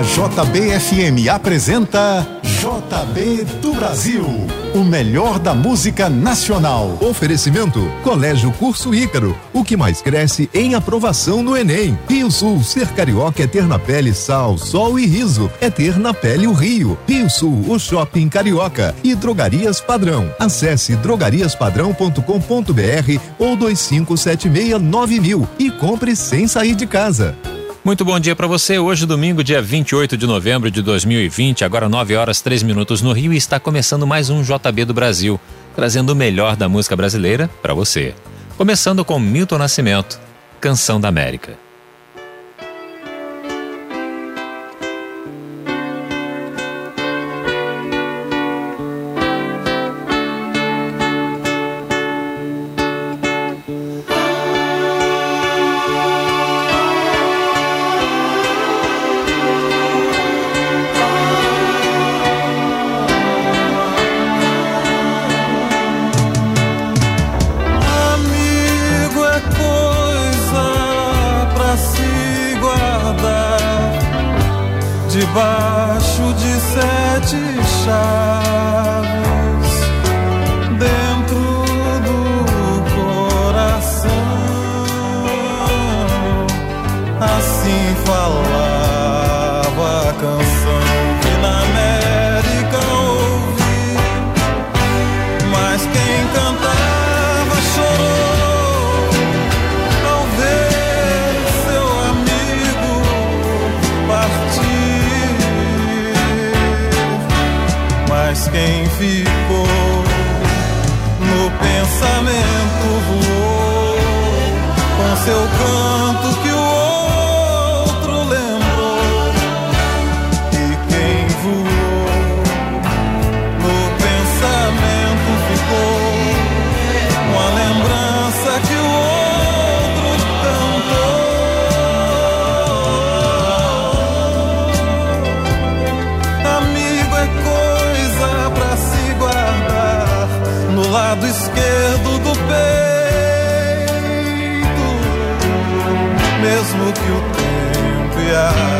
A JBFM apresenta JB do Brasil, o melhor da música nacional. Oferecimento Colégio Curso Ícaro, o que mais cresce em aprovação no Enem. Rio Sul, ser carioca é ter na pele sal, sol e riso, é ter na pele o Rio. Rio Sul, o shopping carioca e drogarias padrão. Acesse drogariaspadrão.com.br ou 2576 mil e compre sem sair de casa. Muito bom dia para você. Hoje, domingo, dia 28 de novembro de 2020, agora 9 horas 3 minutos no Rio, e está começando mais um JB do Brasil, trazendo o melhor da música brasileira para você. Começando com Milton Nascimento, Canção da América. Noventa e love.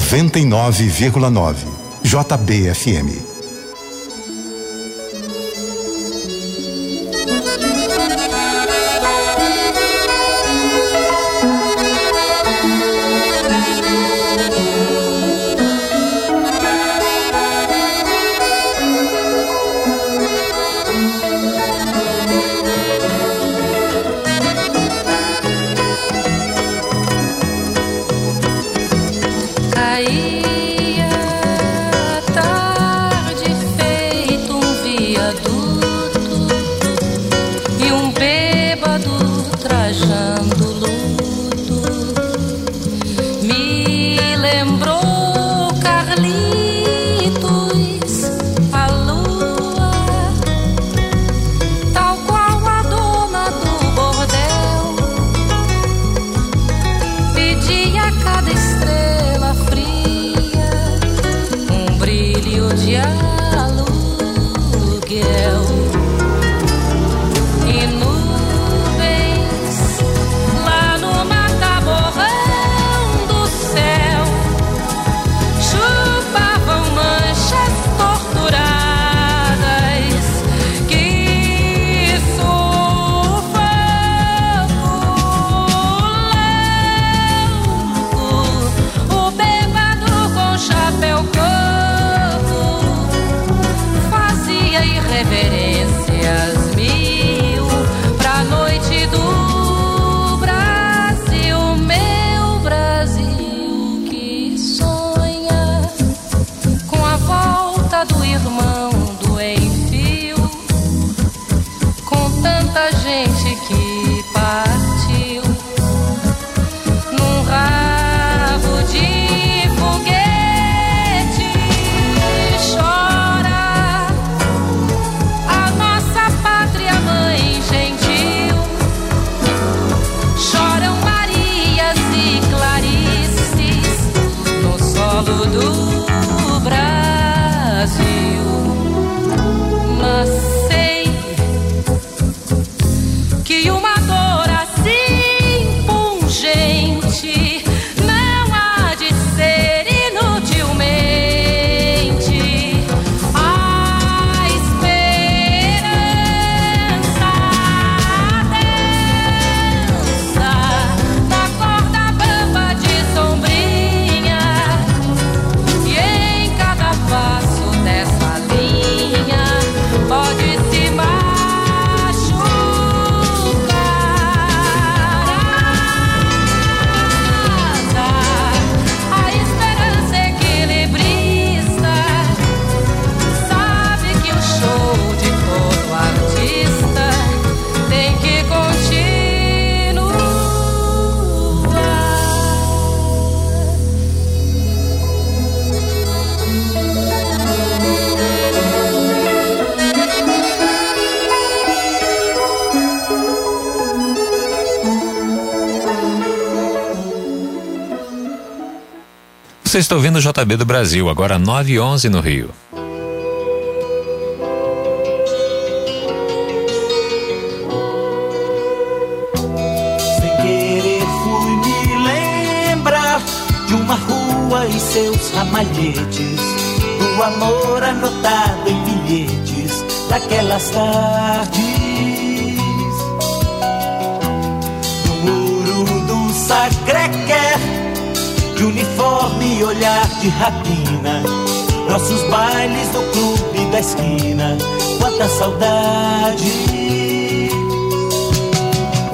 99,9. JBFM. Você está ouvindo o JB do Brasil, agora 9 e 11 no Rio. Sem querer fui me lembrar de uma rua e seus ramalhetes, do amor anotado em bilhetes daquelas tardes. Uniforme e olhar de rapina. Nossos bailes no clube da esquina, quanta saudade.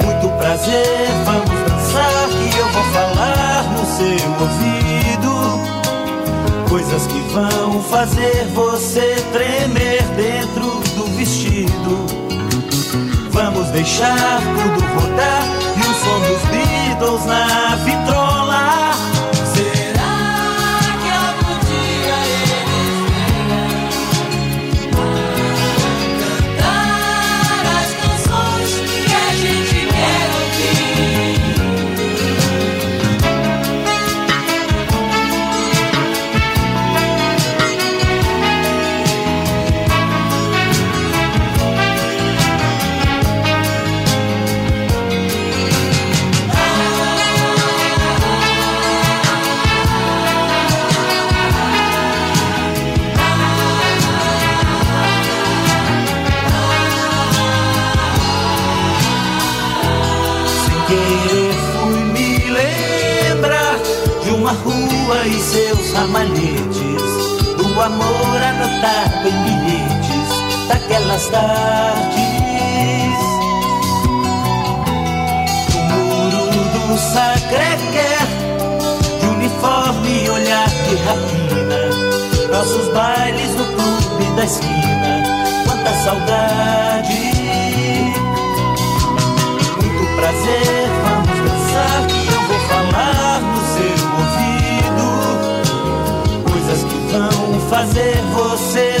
Muito prazer, vamos dançar que eu vou falar no seu ouvido. Coisas que vão fazer você tremer dentro do vestido. Vamos deixar tudo rodar e o som dos Beatles na vitrola. Da esquina, quanta saudade. Muito prazer, vamos dançar que eu vou falar no seu vão fazer você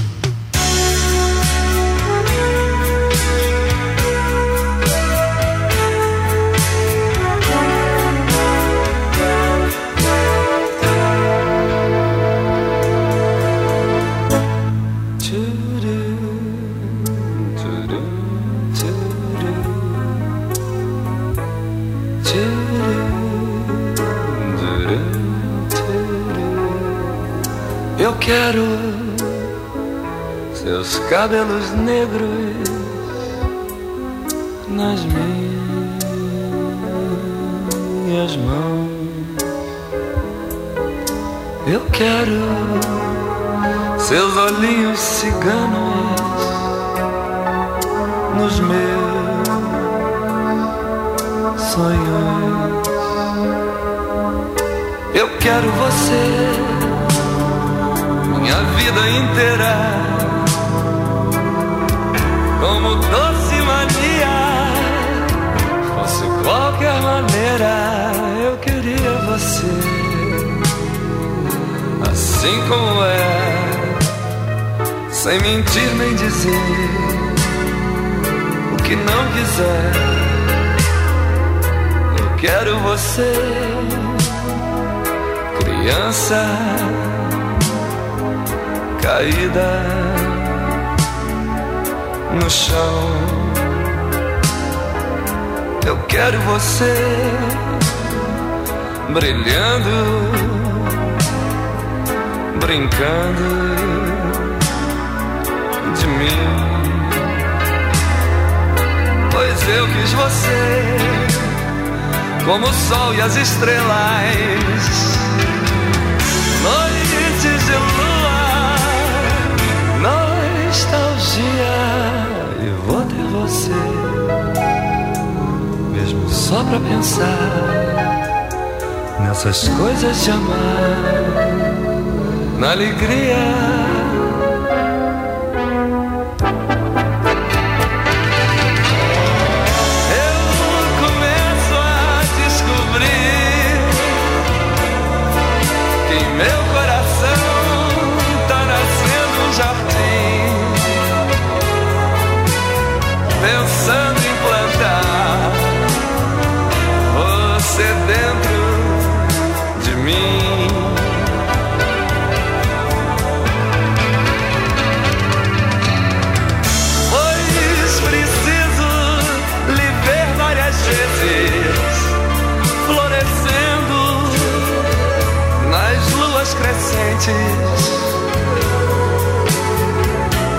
Cabelos negros nas minhas mãos. Eu quero seus olhinhos ciganos nos meus sonhos. Eu quero você a vida inteira como doce mania. Fosse qualquer maneira, eu queria você assim como é, sem mentir nem dizer o que não quiser. Eu quero você, criança caída no chão. Eu quero você brilhando brincando de mim. Pois eu quis você, como o sol e as estrelas, você, mesmo só pra pensar nessas coisas de amar na alegria. Crescentes,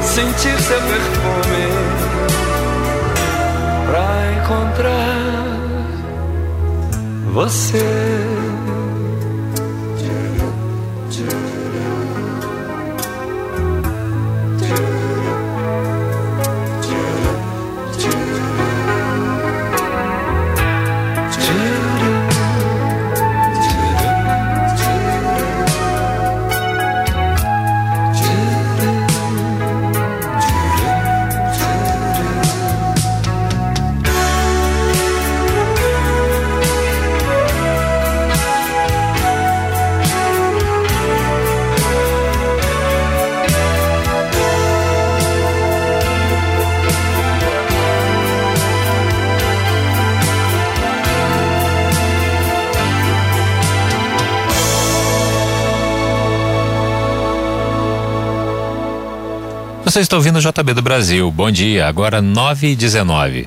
sentir seu perfume pra encontrar você. Você está ouvindo o JB do Brasil. Bom dia, agora 9 e 19.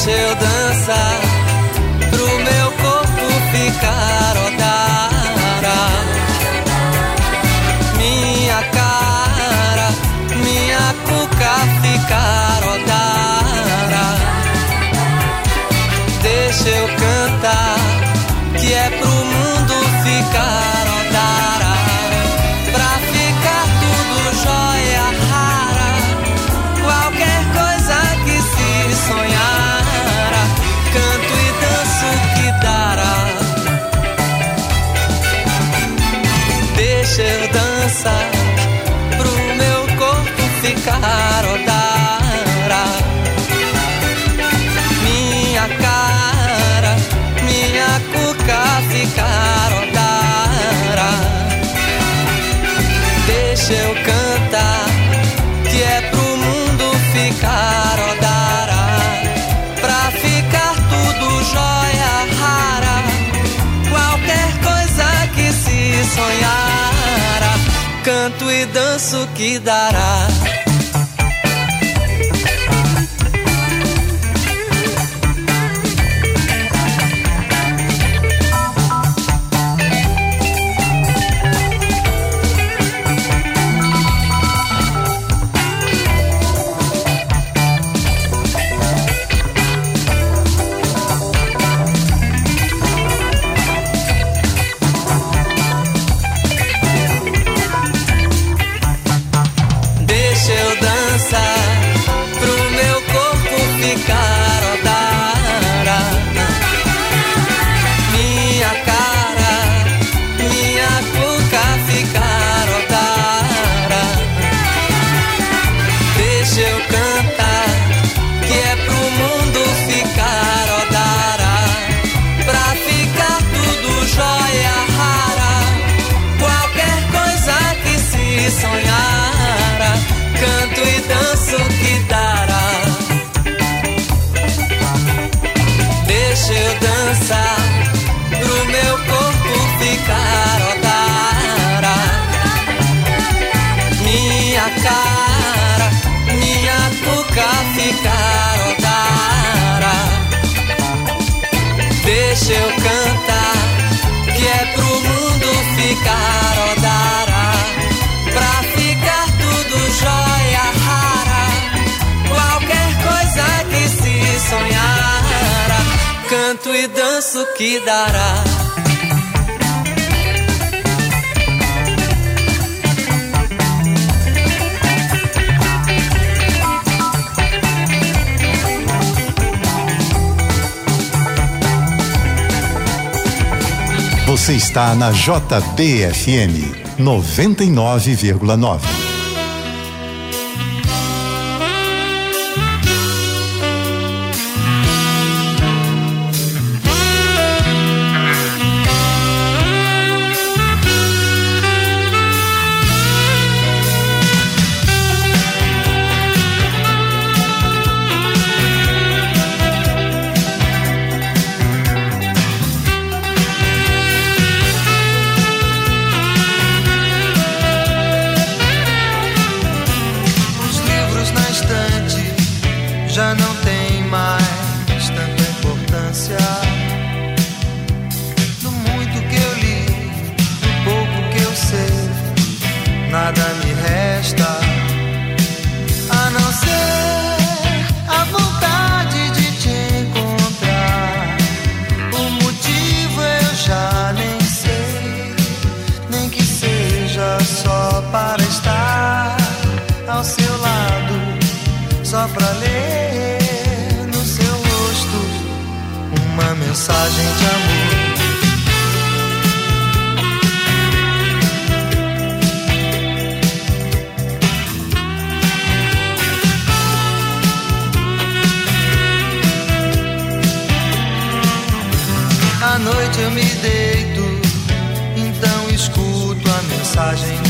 seu dançar. deixa eu cantar, que é pro mundo ficar rodará, pra ficar tudo jóia rara, qualquer coisa que se sonhara, canto e danço que dará. E danço que dará. Você está na JBFM 99,9. já não tem mensagem.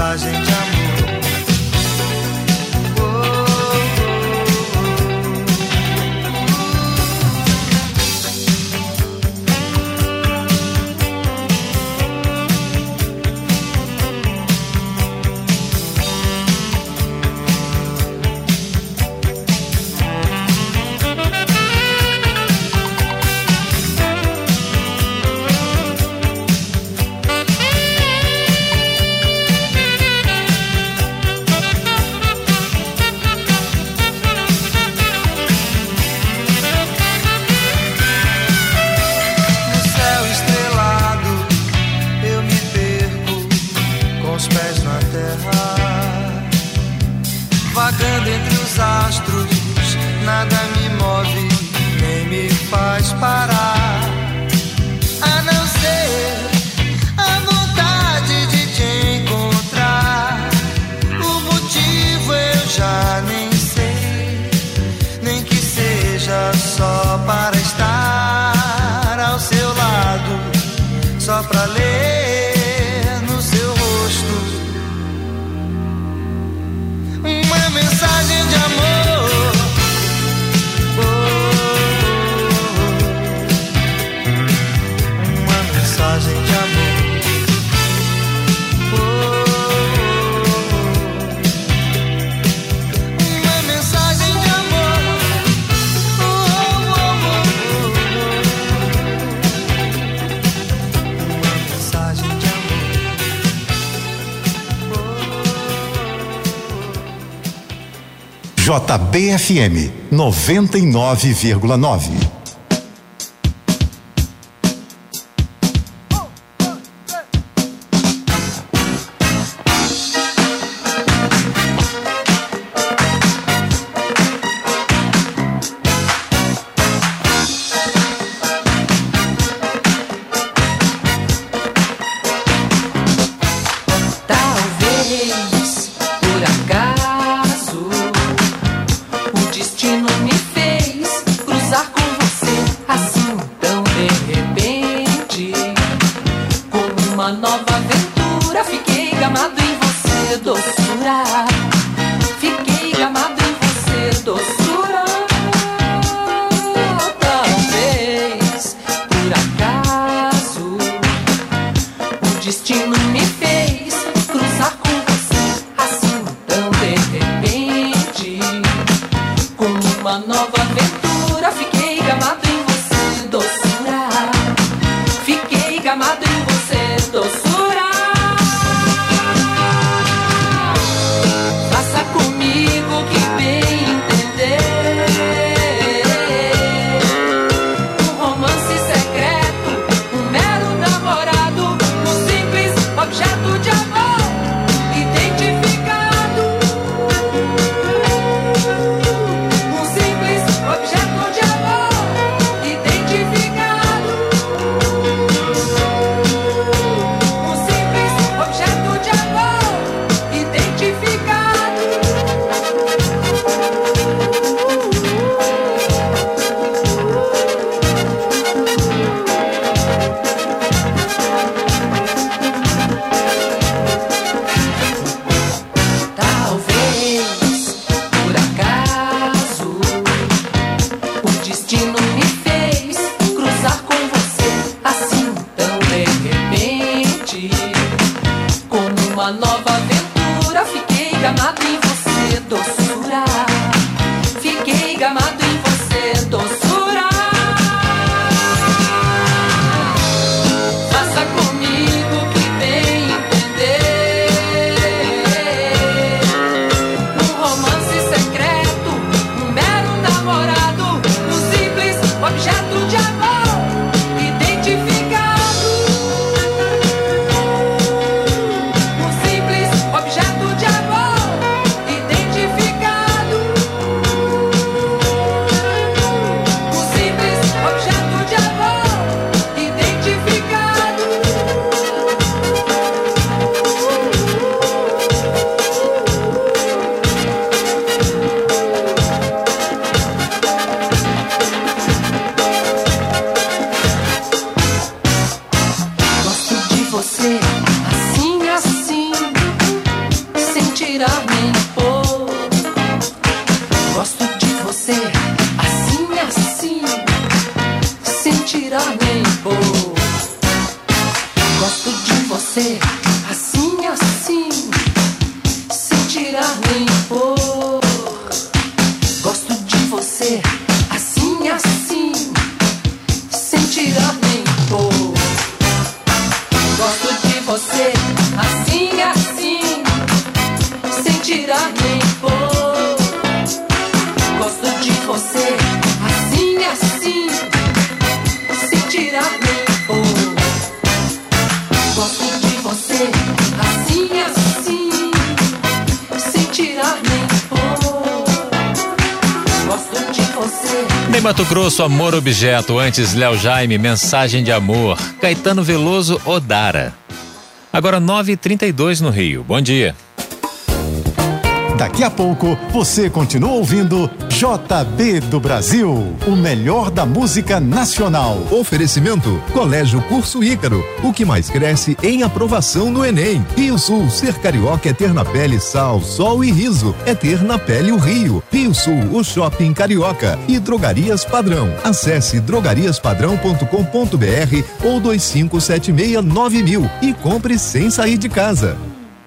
mensagem JBFM 99,9. Em Mato Grosso, Amor Objeto. Antes, Léo Jaime, Mensagem de Amor. Caetano Veloso, Odara. Agora 9h32 no Rio. Bom dia. Daqui a pouco você continua ouvindo JB do Brasil, o melhor da música nacional. Oferecimento Colégio Curso Ícaro, o que mais cresce em aprovação no Enem. Rio Sul, ser carioca é ter na pele sal, sol e riso, é ter na pele o Rio. Rio Sul, o shopping carioca e Drogarias Padrão. Acesse drogariaspadrão.com.br ou 25769000 e compre sem sair de casa.